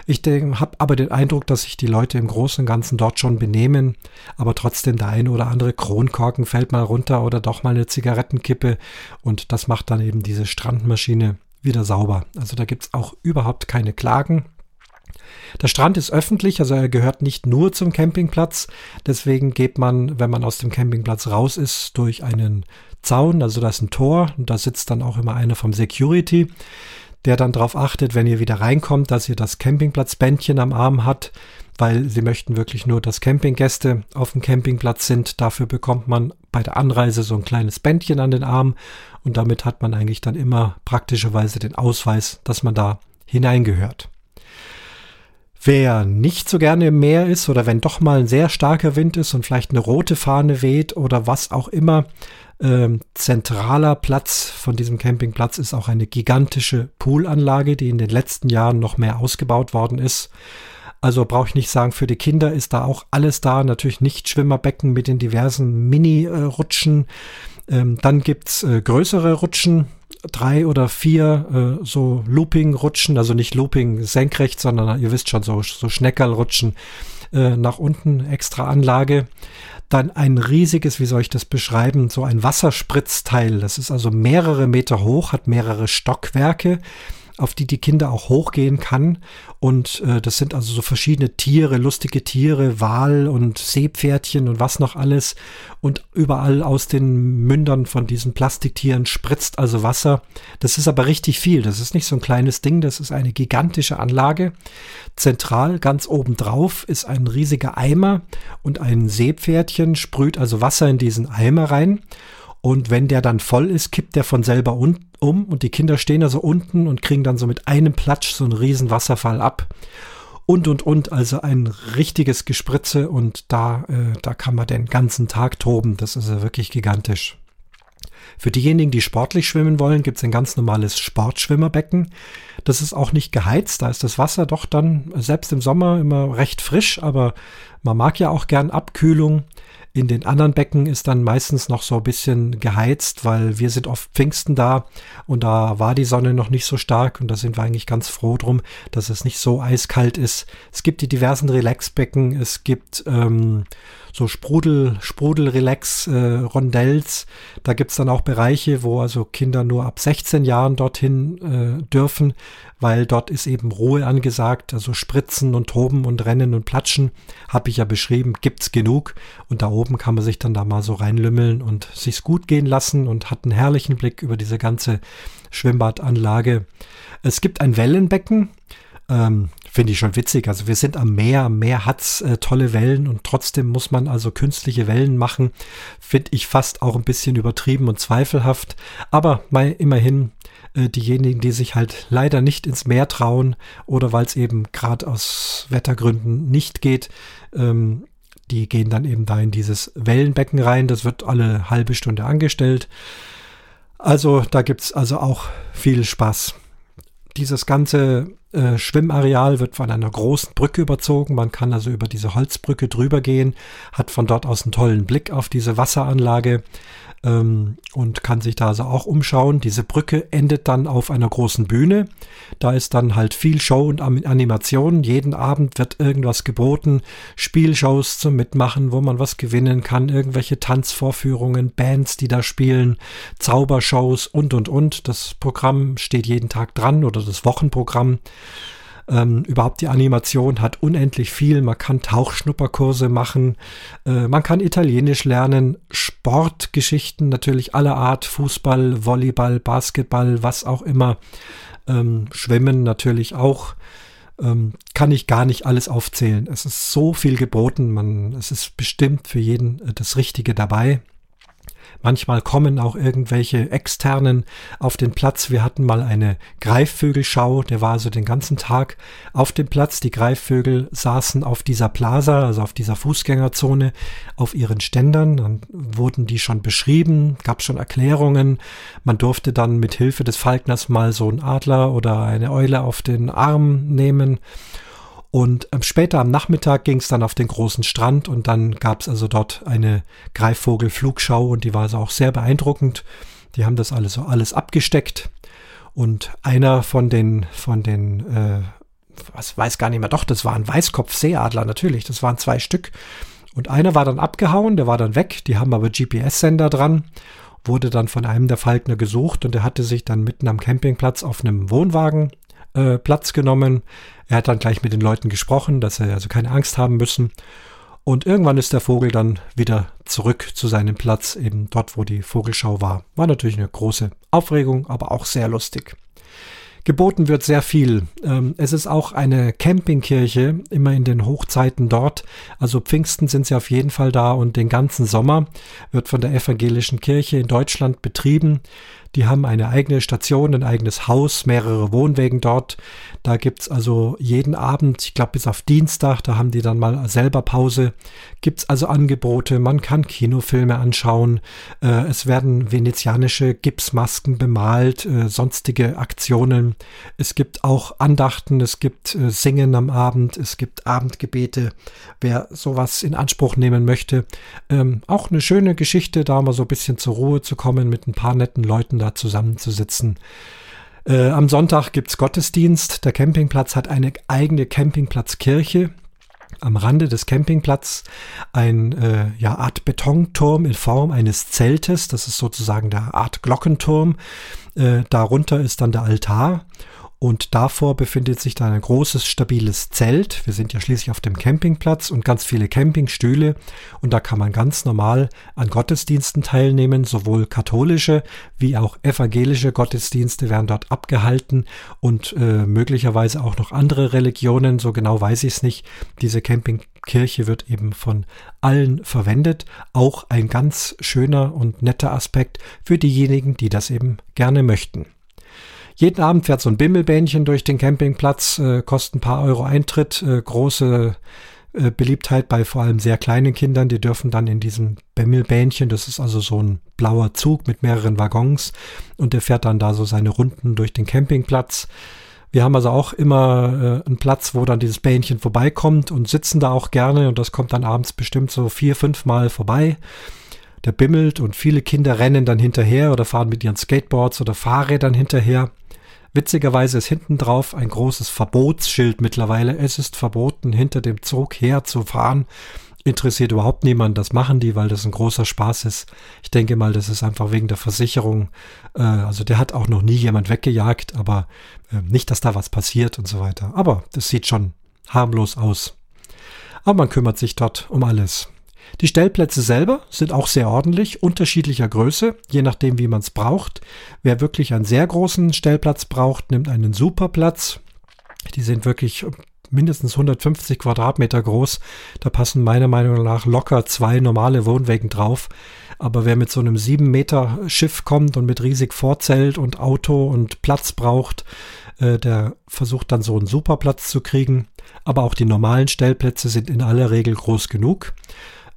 S1: Ich habe aber den Eindruck, dass sich die Leute im Großen und Ganzen dort schon benehmen, aber trotzdem der eine oder andere Kronkorken fällt mal runter oder doch mal eine Zigarettenkippe und das macht dann eben diese Strandmaschine wieder sauber. Also da gibt es auch überhaupt keine Klagen. Der Strand ist öffentlich, also er gehört nicht nur zum Campingplatz. Deswegen geht man, wenn man aus dem Campingplatz raus ist, durch einen Zaun, also da ist ein Tor und da sitzt dann auch immer einer vom Security, der dann darauf achtet, wenn ihr wieder reinkommt, dass ihr das Campingplatzbändchen am Arm hat, weil sie möchten wirklich nur, dass Campinggäste auf dem Campingplatz sind. Dafür bekommt man bei der Anreise so ein kleines Bändchen an den Arm und damit hat man eigentlich dann immer praktischerweise den Ausweis, dass man da hineingehört. Wer nicht so gerne im Meer ist oder wenn doch mal ein sehr starker Wind ist und vielleicht eine rote Fahne weht oder was auch immer, ähm, zentraler Platz von diesem Campingplatz ist auch eine gigantische Poolanlage, die in den letzten Jahren noch mehr ausgebaut worden ist. Also brauche ich nicht sagen, für die Kinder ist da auch alles da. Natürlich nicht Schwimmerbecken mit den diversen Mini-Rutschen. Ähm, dann gibt's äh, größere Rutschen, drei oder vier äh, so Looping-Rutschen, also nicht Looping senkrecht, sondern ihr wisst schon, so, so Schneckerl-Rutschen äh, nach unten, extra Anlage. Dann ein riesiges, wie soll ich das beschreiben, so ein Wasserspritzteil. Das ist also mehrere Meter hoch, hat mehrere Stockwerke auf die die Kinder auch hochgehen kann. Und äh, das sind also so verschiedene Tiere, lustige Tiere, Wal und Seepferdchen und was noch alles. Und überall aus den Mündern von diesen Plastiktieren spritzt also Wasser. Das ist aber richtig viel. Das ist nicht so ein kleines Ding, das ist eine gigantische Anlage. Zentral, ganz oben drauf, ist ein riesiger Eimer und ein Seepferdchen sprüht also Wasser in diesen Eimer rein. Und wenn der dann voll ist, kippt der von selber un um und die Kinder stehen also unten und kriegen dann so mit einem Platsch so einen riesen Wasserfall ab. Und, und, und, also ein richtiges Gespritze und da, äh, da kann man den ganzen Tag toben. Das ist ja wirklich gigantisch. Für diejenigen, die sportlich schwimmen wollen, gibt es ein ganz normales Sportschwimmerbecken. Das ist auch nicht geheizt, da ist das Wasser doch dann selbst im Sommer immer recht frisch, aber man mag ja auch gern Abkühlung. In den anderen Becken ist dann meistens noch so ein bisschen geheizt, weil wir sind oft Pfingsten da und da war die Sonne noch nicht so stark und da sind wir eigentlich ganz froh drum, dass es nicht so eiskalt ist. Es gibt die diversen Relaxbecken, es gibt ähm, so Sprudel, Sprudel-Relax, äh. Da gibt's dann auch Bereiche, wo also Kinder nur ab 16 Jahren dorthin äh, dürfen, weil dort ist eben Ruhe angesagt. Also Spritzen und Toben und Rennen und Platschen, habe ich ja beschrieben, gibt's genug. Und da oben kann man sich dann da mal so reinlümmeln und sich's gut gehen lassen und hat einen herrlichen Blick über diese ganze Schwimmbadanlage. Es gibt ein Wellenbecken. Ähm, Finde ich schon witzig. Also wir sind am Meer, am Meer hat's äh, tolle Wellen und trotzdem muss man also künstliche Wellen machen. Finde ich fast auch ein bisschen übertrieben und zweifelhaft. Aber mal immerhin äh, diejenigen, die sich halt leider nicht ins Meer trauen oder weil es eben gerade aus Wettergründen nicht geht, ähm, die gehen dann eben da in dieses Wellenbecken rein. Das wird alle halbe Stunde angestellt. Also da gibt's also auch viel Spaß. Dieses ganze äh, Schwimmareal wird von einer großen Brücke überzogen. Man kann also über diese Holzbrücke drüber gehen, hat von dort aus einen tollen Blick auf diese Wasseranlage ähm, und kann sich da also auch umschauen. Diese Brücke endet dann auf einer großen Bühne. Da ist dann halt viel Show und Animation. Jeden Abend wird irgendwas geboten, Spielshows zum Mitmachen, wo man was gewinnen kann, irgendwelche Tanzvorführungen, Bands, die da spielen, Zaubershows und und und. Das Programm steht jeden Tag dran oder das Wochenprogramm. Ähm, überhaupt die Animation hat unendlich viel. Man kann Tauchschnupperkurse machen, äh, man kann Italienisch lernen, Sportgeschichten natürlich aller Art, Fußball, Volleyball, Basketball, was auch immer, ähm, Schwimmen natürlich auch. Ähm, kann ich gar nicht alles aufzählen. Es ist so viel geboten, man, es ist bestimmt für jeden äh, das Richtige dabei. Manchmal kommen auch irgendwelche externen auf den Platz. Wir hatten mal eine Greifvögelschau, der war also den ganzen Tag auf dem Platz. Die Greifvögel saßen auf dieser Plaza, also auf dieser Fußgängerzone, auf ihren Ständern. Dann wurden die schon beschrieben, gab schon Erklärungen. Man durfte dann mit Hilfe des Falkners mal so einen Adler oder eine Eule auf den Arm nehmen und ähm, später am Nachmittag ging es dann auf den großen Strand und dann gab es also dort eine Greifvogelflugschau und die war also auch sehr beeindruckend. Die haben das alles so alles abgesteckt. Und einer von den, von den, äh, was weiß gar nicht mehr, doch, das war ein Weißkopfseeadler natürlich, das waren zwei Stück. Und einer war dann abgehauen, der war dann weg, die haben aber GPS-Sender dran, wurde dann von einem der Falkner gesucht und der hatte sich dann mitten am Campingplatz auf einem Wohnwagen äh, Platz genommen. Er hat dann gleich mit den Leuten gesprochen, dass sie also keine Angst haben müssen. Und irgendwann ist der Vogel dann wieder zurück zu seinem Platz, eben dort, wo die Vogelschau war. War natürlich eine große Aufregung, aber auch sehr lustig. Geboten wird sehr viel. Ähm, es ist auch eine Campingkirche, immer in den Hochzeiten dort. Also Pfingsten sind sie auf jeden Fall da und den ganzen Sommer wird von der evangelischen Kirche in Deutschland betrieben. Die haben eine eigene Station, ein eigenes Haus, mehrere Wohnwegen dort. Da gibt's also jeden Abend, ich glaube bis auf Dienstag, da haben die dann mal selber Pause, gibt's also Angebote, man kann Kinofilme anschauen, äh, es werden venezianische Gipsmasken bemalt, äh, sonstige Aktionen. Es gibt auch Andachten, es gibt äh, Singen am Abend, es gibt Abendgebete. Wer sowas in Anspruch nehmen möchte, ähm, auch eine schöne Geschichte, da mal so ein bisschen zur Ruhe zu kommen mit ein paar netten Leuten da zusammenzusitzen. Äh, am Sonntag gibt's Gottesdienst. Der Campingplatz hat eine eigene Campingplatzkirche. Am Rande des Campingplatzes ein äh, ja, Art Betonturm in Form eines Zeltes. Das ist sozusagen der Art Glockenturm. Äh, darunter ist dann der Altar. Und davor befindet sich dann ein großes, stabiles Zelt. Wir sind ja schließlich auf dem Campingplatz und ganz viele Campingstühle. Und da kann man ganz normal an Gottesdiensten teilnehmen. Sowohl katholische wie auch evangelische Gottesdienste werden dort abgehalten und äh, möglicherweise auch noch andere Religionen. So genau weiß ich es nicht. Diese Campingkirche wird eben von allen verwendet. Auch ein ganz schöner und netter Aspekt für diejenigen, die das eben gerne möchten. Jeden Abend fährt so ein Bimmelbähnchen durch den Campingplatz, äh, kostet ein paar Euro Eintritt, äh, große äh, Beliebtheit bei vor allem sehr kleinen Kindern. Die dürfen dann in diesem Bimmelbähnchen, das ist also so ein blauer Zug mit mehreren Waggons und der fährt dann da so seine Runden durch den Campingplatz. Wir haben also auch immer äh, einen Platz, wo dann dieses Bähnchen vorbeikommt und sitzen da auch gerne und das kommt dann abends bestimmt so vier, fünf Mal vorbei. Der bimmelt und viele Kinder rennen dann hinterher oder fahren mit ihren Skateboards oder Fahrrädern hinterher. Witzigerweise ist hinten drauf ein großes Verbotsschild mittlerweile. Es ist verboten, hinter dem Zug herzufahren. Interessiert überhaupt niemand. Das machen die, weil das ein großer Spaß ist. Ich denke mal, das ist einfach wegen der Versicherung. Äh, also der hat auch noch nie jemand weggejagt, aber äh, nicht, dass da was passiert und so weiter. Aber das sieht schon harmlos aus. Aber man kümmert sich dort um alles. Die Stellplätze selber sind auch sehr ordentlich, unterschiedlicher Größe, je nachdem wie man es braucht. Wer wirklich einen sehr großen Stellplatz braucht, nimmt einen Superplatz. Die sind wirklich mindestens 150 Quadratmeter groß. Da passen meiner Meinung nach locker zwei normale Wohnwägen drauf. Aber wer mit so einem 7 Meter Schiff kommt und mit riesig Vorzelt und Auto und Platz braucht, äh, der versucht dann so einen Superplatz zu kriegen. Aber auch die normalen Stellplätze sind in aller Regel groß genug.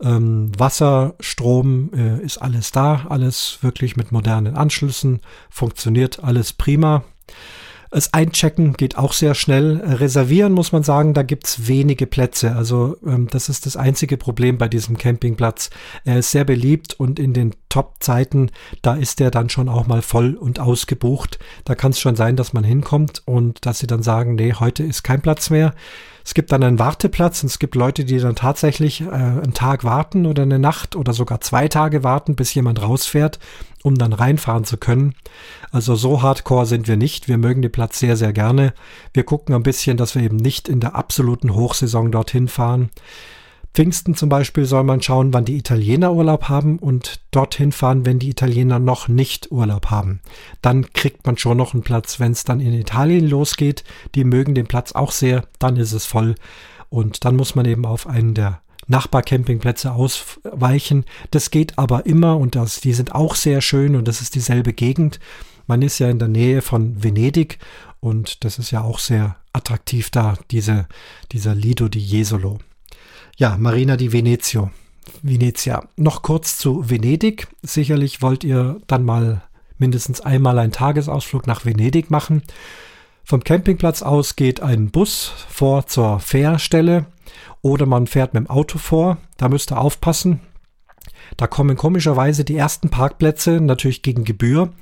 S1: Ähm, Wasser, Strom äh, ist alles da, alles wirklich mit modernen Anschlüssen, funktioniert alles prima. Das Einchecken geht auch sehr schnell. Reservieren muss man sagen, da gibt's wenige Plätze. Also ähm, das ist das einzige Problem bei diesem Campingplatz. Er ist sehr beliebt und in den Top-Zeiten, da ist er dann schon auch mal voll und ausgebucht. Da kann es schon sein, dass man hinkommt und dass sie dann sagen, nee, heute ist kein Platz mehr. Es gibt dann einen Warteplatz und es gibt Leute, die dann tatsächlich äh, einen Tag warten oder eine Nacht oder sogar zwei Tage warten, bis jemand rausfährt, um dann reinfahren zu können. Also so hardcore sind wir nicht. Wir mögen den Platz sehr, sehr gerne. Wir gucken ein bisschen, dass wir eben nicht in der absoluten Hochsaison dorthin fahren. Pfingsten zum Beispiel soll man schauen, wann die Italiener Urlaub haben und dorthin fahren, wenn die Italiener noch nicht Urlaub haben. Dann kriegt man schon noch einen Platz. Wenn es dann in Italien losgeht, die mögen den Platz auch sehr, dann ist es voll. Und dann muss man eben auf einen der Nachbarcampingplätze ausweichen. Das geht aber immer und das, die sind auch sehr schön und das ist dieselbe Gegend. Man ist ja in der Nähe von Venedig und das ist ja auch sehr attraktiv da, diese, dieser Lido di Jesolo. Ja, Marina di Venezio. Venezia. Noch kurz zu Venedig. Sicherlich wollt ihr dann mal mindestens einmal einen Tagesausflug nach Venedig machen. Vom Campingplatz aus geht ein Bus vor zur Fährstelle oder man fährt mit dem Auto vor. Da müsst ihr aufpassen. Da kommen komischerweise die ersten Parkplätze natürlich gegen Gebühr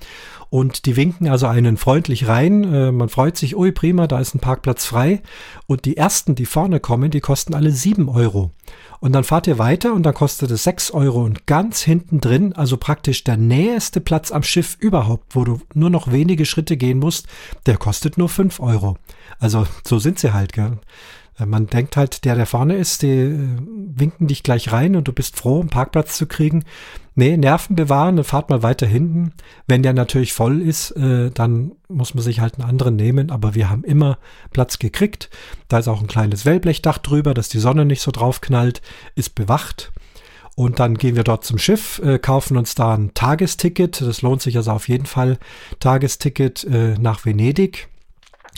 S1: und die winken also einen freundlich rein. Äh, man freut sich, ui prima, da ist ein Parkplatz frei. Und die ersten, die vorne kommen, die kosten alle sieben Euro. Und dann fahrt ihr weiter und dann kostet es sechs Euro. Und ganz hinten drin, also praktisch der näheste Platz am Schiff überhaupt, wo du nur noch wenige Schritte gehen musst, der kostet nur fünf Euro. Also so sind sie halt, gell? Äh, man denkt halt, der, der vorne ist, die äh, winken dich gleich rein und du bist froh, einen Parkplatz zu kriegen. Nee, Nerven bewahren und fahrt mal weiter hinten. Wenn der natürlich voll ist, äh, dann muss man sich halt einen anderen nehmen, aber wir haben immer Platz gekriegt. Da ist auch ein kleines Wellblechdach drüber, dass die Sonne nicht so drauf knallt, ist bewacht. Und dann gehen wir dort zum Schiff, kaufen uns da ein Tagesticket. Das lohnt sich also auf jeden Fall. Tagesticket nach Venedig.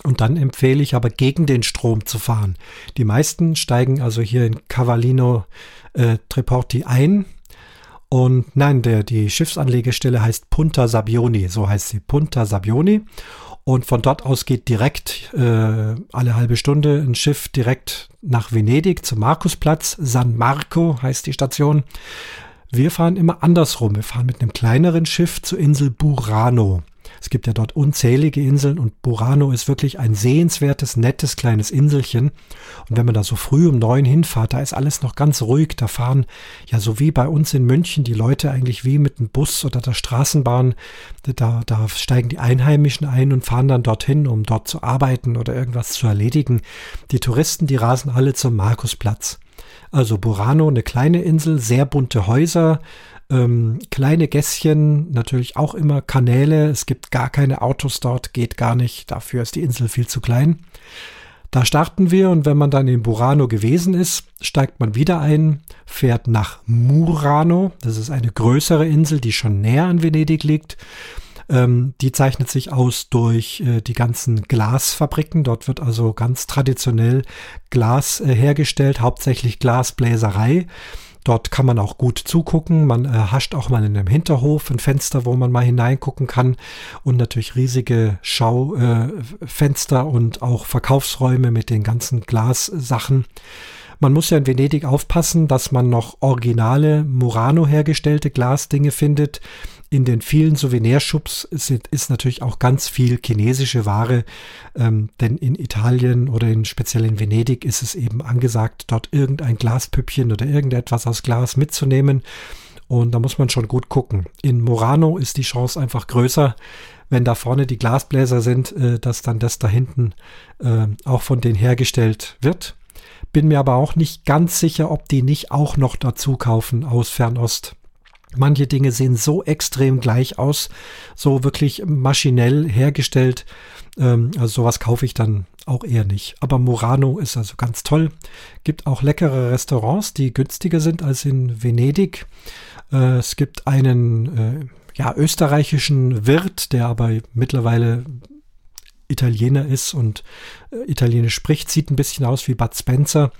S1: Und dann empfehle ich aber gegen den Strom zu fahren. Die meisten steigen also hier in Cavallino äh, Treporti ein. Und nein, der, die Schiffsanlegestelle heißt Punta Sabioni, so heißt sie, Punta Sabioni. Und von dort aus geht direkt äh, alle halbe Stunde ein Schiff direkt nach Venedig zum Markusplatz. San Marco heißt die Station. Wir fahren immer andersrum. Wir fahren mit einem kleineren Schiff zur Insel Burano. Es gibt ja dort unzählige Inseln und Burano ist wirklich ein sehenswertes, nettes kleines Inselchen. Und wenn man da so früh um neun hinfahrt, da ist alles noch ganz ruhig. Da fahren ja so wie bei uns in München die Leute eigentlich wie mit dem Bus oder der Straßenbahn. Da, da steigen die Einheimischen ein und fahren dann dorthin, um dort zu arbeiten oder irgendwas zu erledigen. Die Touristen, die rasen alle zum Markusplatz. Also Burano, eine kleine Insel, sehr bunte Häuser, ähm, kleine Gässchen, natürlich auch immer Kanäle. Es gibt gar keine Autos dort, geht gar nicht. Dafür ist die Insel viel zu klein. Da starten wir und wenn man dann in Burano gewesen ist, steigt man wieder ein, fährt nach Murano. Das ist eine größere Insel, die schon näher an Venedig liegt. Ähm, die zeichnet sich aus durch äh, die ganzen Glasfabriken. Dort wird also ganz traditionell Glas äh, hergestellt, hauptsächlich Glasbläserei. Dort kann man auch gut zugucken. Man äh, hascht auch mal in einem Hinterhof ein Fenster, wo man mal hineingucken kann. Und natürlich riesige Schaufenster äh, und auch Verkaufsräume mit den ganzen Glassachen. Man muss ja in Venedig aufpassen, dass man noch originale Murano hergestellte Glasdinge findet in den vielen Souvenirshops ist, ist natürlich auch ganz viel chinesische Ware, ähm, denn in Italien oder in, speziell in Venedig ist es eben angesagt, dort irgendein Glaspüppchen oder irgendetwas aus Glas mitzunehmen. Und da muss man schon gut gucken. In Murano ist die Chance einfach größer, wenn da vorne die Glasbläser sind, äh, dass dann das da hinten äh, auch von denen hergestellt wird. Bin mir aber auch nicht ganz sicher, ob die nicht auch noch dazu kaufen aus Fernost. Manche Dinge sehen so extrem gleich aus, so wirklich maschinell hergestellt. Ähm, also sowas kaufe ich dann auch eher nicht. Aber Murano ist also ganz toll. Gibt auch leckere Restaurants, die günstiger sind als in Venedig. Äh, es gibt einen äh, ja, österreichischen Wirt, der aber mittlerweile Italiener ist und äh, Italienisch spricht, sieht ein bisschen aus wie Bud Spencer.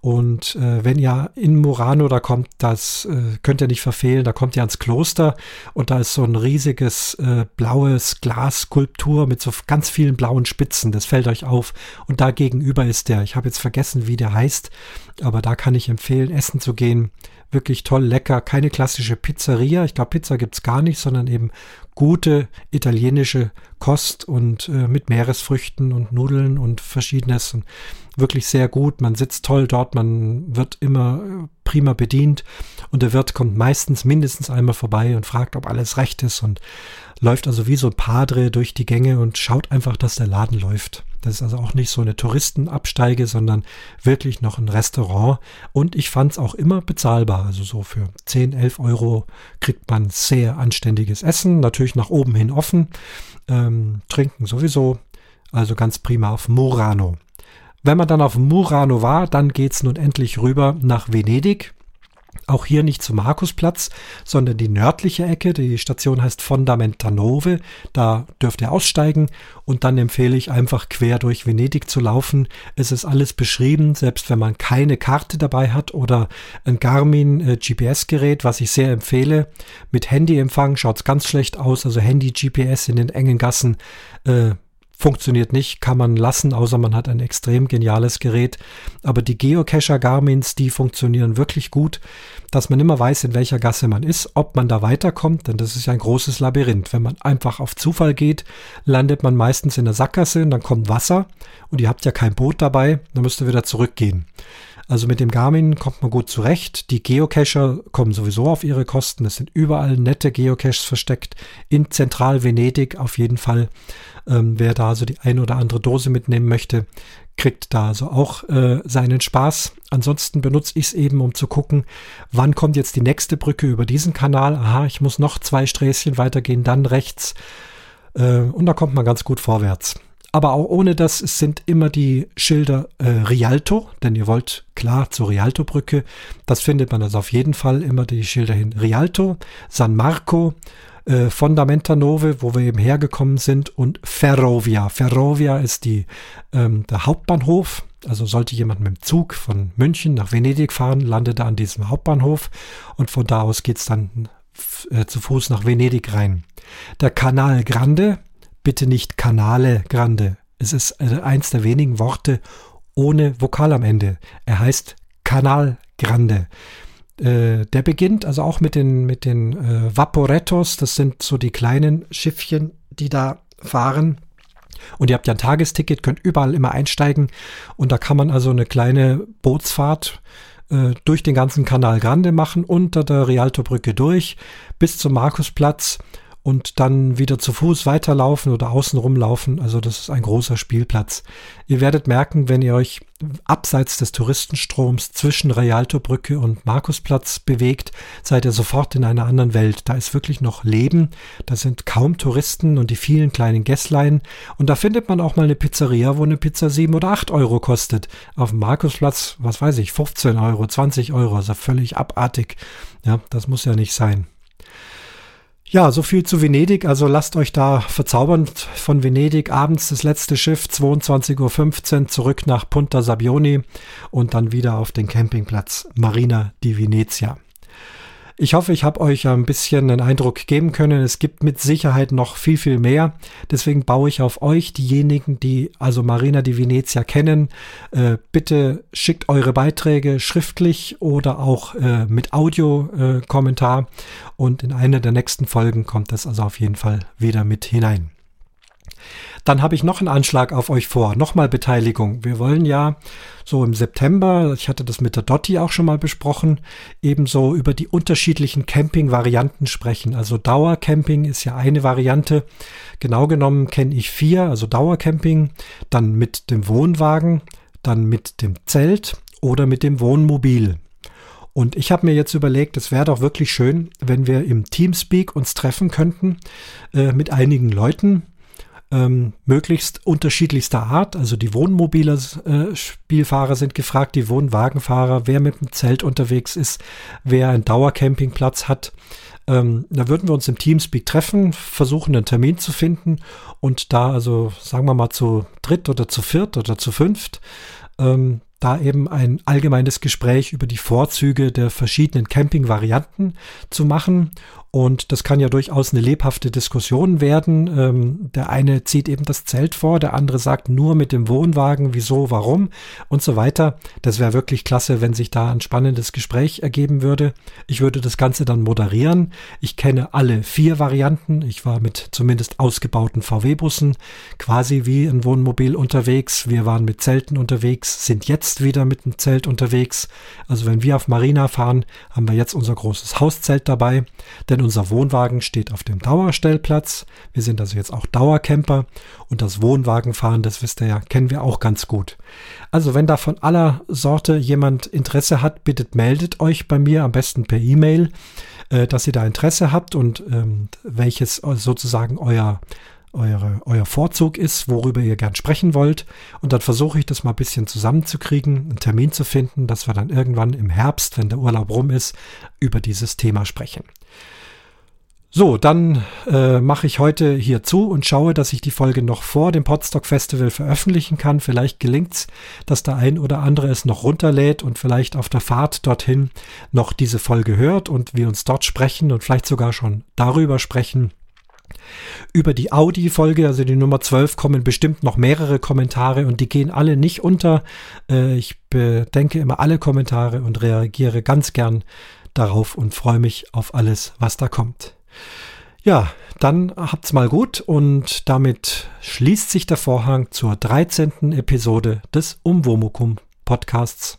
S1: Und äh, wenn ihr in Murano da kommt, das äh, könnt ihr nicht verfehlen, da kommt ihr ans Kloster und da ist so ein riesiges äh, blaues Glasskulptur mit so ganz vielen blauen Spitzen. Das fällt euch auf. Und da gegenüber ist der, ich habe jetzt vergessen, wie der heißt, aber da kann ich empfehlen, essen zu gehen. Wirklich toll, lecker, keine klassische Pizzeria. Ich glaube, Pizza gibt's gar nicht, sondern eben gute italienische Kost und äh, mit Meeresfrüchten und Nudeln und und verschiedenes. Und wirklich sehr gut. Man sitzt toll dort, man wird immer äh, prima bedient und der Wirt kommt meistens mindestens einmal vorbei und fragt, ob alles recht ist und läuft also wie so ein Padre durch die Gänge und schaut einfach, dass der Laden läuft. Das ist also auch nicht so eine Touristenabsteige, sondern wirklich noch ein Restaurant. Und ich fand es auch immer bezahlbar. Also so für 10, 11 Euro kriegt man sehr anständiges Essen. Natürlich nach oben hin offen. Ähm, trinken sowieso. Also ganz prima auf Murano. Wenn man dann auf Murano war, dann geht's nun endlich rüber nach Venedig. Auch hier nicht zum Markusplatz, sondern die nördliche Ecke. Die Station heißt Fondamenta Nove. Da dürft ihr aussteigen und dann empfehle ich einfach quer durch Venedig zu laufen. Es ist alles beschrieben, selbst wenn man keine Karte dabei hat oder ein Garmin äh, GPS-Gerät, was ich sehr empfehle. Mit Handyempfang schaut's ganz schlecht aus. Also Handy, GPS in den engen Gassen äh, funktioniert nicht, kann man lassen, außer man hat ein extrem geniales Gerät. Aber die Geocacher Garmins, die funktionieren wirklich gut, dass man immer weiß, in welcher Gasse man ist, ob man da weiterkommt, denn das ist ja ein großes Labyrinth. Wenn man einfach auf Zufall geht, landet man meistens in der Sackgasse und dann kommt Wasser und ihr habt ja kein Boot dabei, dann müsst ihr wieder zurückgehen. Also mit dem Garmin kommt man gut zurecht. Die Geocacher kommen sowieso auf ihre Kosten. Es sind überall nette Geocaches versteckt. In Zentral-Venedig auf jeden Fall. Ähm, wer da so die ein oder andere Dose mitnehmen möchte, kriegt da also auch äh, seinen Spaß. Ansonsten benutze ich es eben, um zu gucken, wann kommt jetzt die nächste Brücke über diesen Kanal. Aha, ich muss noch zwei Sträßchen weitergehen, dann rechts. Äh, und da kommt man ganz gut vorwärts. Aber auch ohne das sind immer die Schilder äh, Rialto, denn ihr wollt klar zur Rialto-Brücke. Das findet man also auf jeden Fall immer die Schilder hin. Rialto, San Marco, äh, Fondamenta Nove, wo wir eben hergekommen sind, und Ferrovia. Ferrovia ist die, ähm, der Hauptbahnhof. Also sollte jemand mit dem Zug von München nach Venedig fahren, landet er an diesem Hauptbahnhof und von da aus geht's dann äh, zu Fuß nach Venedig rein. Der Canal Grande bitte nicht Canale Grande. Es ist äh, eins der wenigen Worte ohne Vokal am Ende. Er heißt Canal Grande. Äh, der beginnt also auch mit den, mit den äh, Vaporettos. Das sind so die kleinen Schiffchen, die da fahren. Und ihr habt ja ein Tagesticket, könnt überall immer einsteigen. Und da kann man also eine kleine Bootsfahrt äh, durch den ganzen Kanal Grande machen, unter der Rialto-Brücke durch, bis zum Markusplatz und dann wieder zu Fuß weiterlaufen oder außen rumlaufen. Also das ist ein großer Spielplatz. Ihr werdet merken, wenn ihr euch abseits des Touristenstroms zwischen Rialto-Brücke und Markusplatz bewegt, seid ihr sofort in einer anderen Welt. Da ist wirklich noch Leben. Da sind kaum Touristen und die vielen kleinen Gässlein. Und da findet man auch mal eine Pizzeria, wo eine Pizza sieben oder acht Euro kostet. Auf dem Markusplatz, was weiß ich, 15 Euro, 20 Euro. Also völlig abartig. Ja, das muss ja nicht sein. Ja, so viel zu Venedig. Also lasst euch da verzaubern von Venedig. Abends das letzte Schiff, 22.15 Uhr, zurück nach Punta Sabioni und dann wieder auf den Campingplatz Marina di Venezia. Ich hoffe, ich habe euch ein bisschen einen Eindruck geben können. Es gibt mit Sicherheit noch viel, viel mehr. Deswegen baue ich auf euch, diejenigen, die also Marina di Venezia kennen. Äh, bitte schickt eure Beiträge schriftlich oder auch äh, mit Audio-Kommentar. Äh, und in einer der nächsten Folgen kommt das also auf jeden Fall wieder mit hinein. Dann habe ich noch einen Anschlag auf euch vor. Nochmal Beteiligung. Wir wollen ja so im September, ich hatte das mit der Dotti auch schon mal besprochen, ebenso über die unterschiedlichen Camping-Varianten sprechen. Also Dauercamping ist ja eine Variante. Genau genommen kenne ich vier, also Dauercamping, dann mit dem Wohnwagen, dann mit dem Zelt oder mit dem Wohnmobil. Und ich habe mir jetzt überlegt, es wäre doch wirklich schön, wenn wir im Teamspeak uns treffen könnten äh, mit einigen Leuten, ähm, möglichst unterschiedlichster Art. Also die Wohnmobile äh, Spielfahrer sind gefragt, die Wohnwagenfahrer, wer mit dem Zelt unterwegs ist, wer einen Dauercampingplatz hat. Ähm, da würden wir uns im Teamspeak treffen, versuchen einen Termin zu finden und da also sagen wir mal zu dritt oder zu viert oder zu fünft ähm, da eben ein allgemeines Gespräch über die Vorzüge der verschiedenen Camping-Varianten zu machen und das kann ja durchaus eine lebhafte Diskussion werden. Ähm, der eine zieht eben das Zelt vor, der andere sagt nur mit dem Wohnwagen, wieso, warum und so weiter. Das wäre wirklich klasse, wenn sich da ein spannendes Gespräch ergeben würde. Ich würde das Ganze dann moderieren. Ich kenne alle vier Varianten. Ich war mit zumindest ausgebauten VW-Bussen quasi wie ein Wohnmobil unterwegs. Wir waren mit Zelten unterwegs, sind jetzt wieder mit einem Zelt unterwegs. Also wenn wir auf Marina fahren, haben wir jetzt unser großes Hauszelt dabei. Denn unser Wohnwagen steht auf dem Dauerstellplatz. Wir sind also jetzt auch Dauercamper und das Wohnwagenfahren, das wisst ihr ja, kennen wir auch ganz gut. Also wenn da von aller Sorte jemand Interesse hat, bittet meldet euch bei mir, am besten per E-Mail, äh, dass ihr da Interesse habt und ähm, welches sozusagen euer eure, euer Vorzug ist, worüber ihr gern sprechen wollt. Und dann versuche ich das mal ein bisschen zusammenzukriegen, einen Termin zu finden, dass wir dann irgendwann im Herbst, wenn der Urlaub rum ist, über dieses Thema sprechen. So, dann äh, mache ich heute hier zu und schaue, dass ich die Folge noch vor dem Podstock Festival veröffentlichen kann. Vielleicht gelingt's, dass der ein oder andere es noch runterlädt und vielleicht auf der Fahrt dorthin noch diese Folge hört und wir uns dort sprechen und vielleicht sogar schon darüber sprechen. Über die Audi-Folge, also die Nummer 12, kommen bestimmt noch mehrere Kommentare und die gehen alle nicht unter. Äh, ich bedenke immer alle Kommentare und reagiere ganz gern darauf und freue mich auf alles, was da kommt. Ja, dann habt's mal gut und damit schließt sich der Vorhang zur 13. Episode des Umwomukum Podcasts.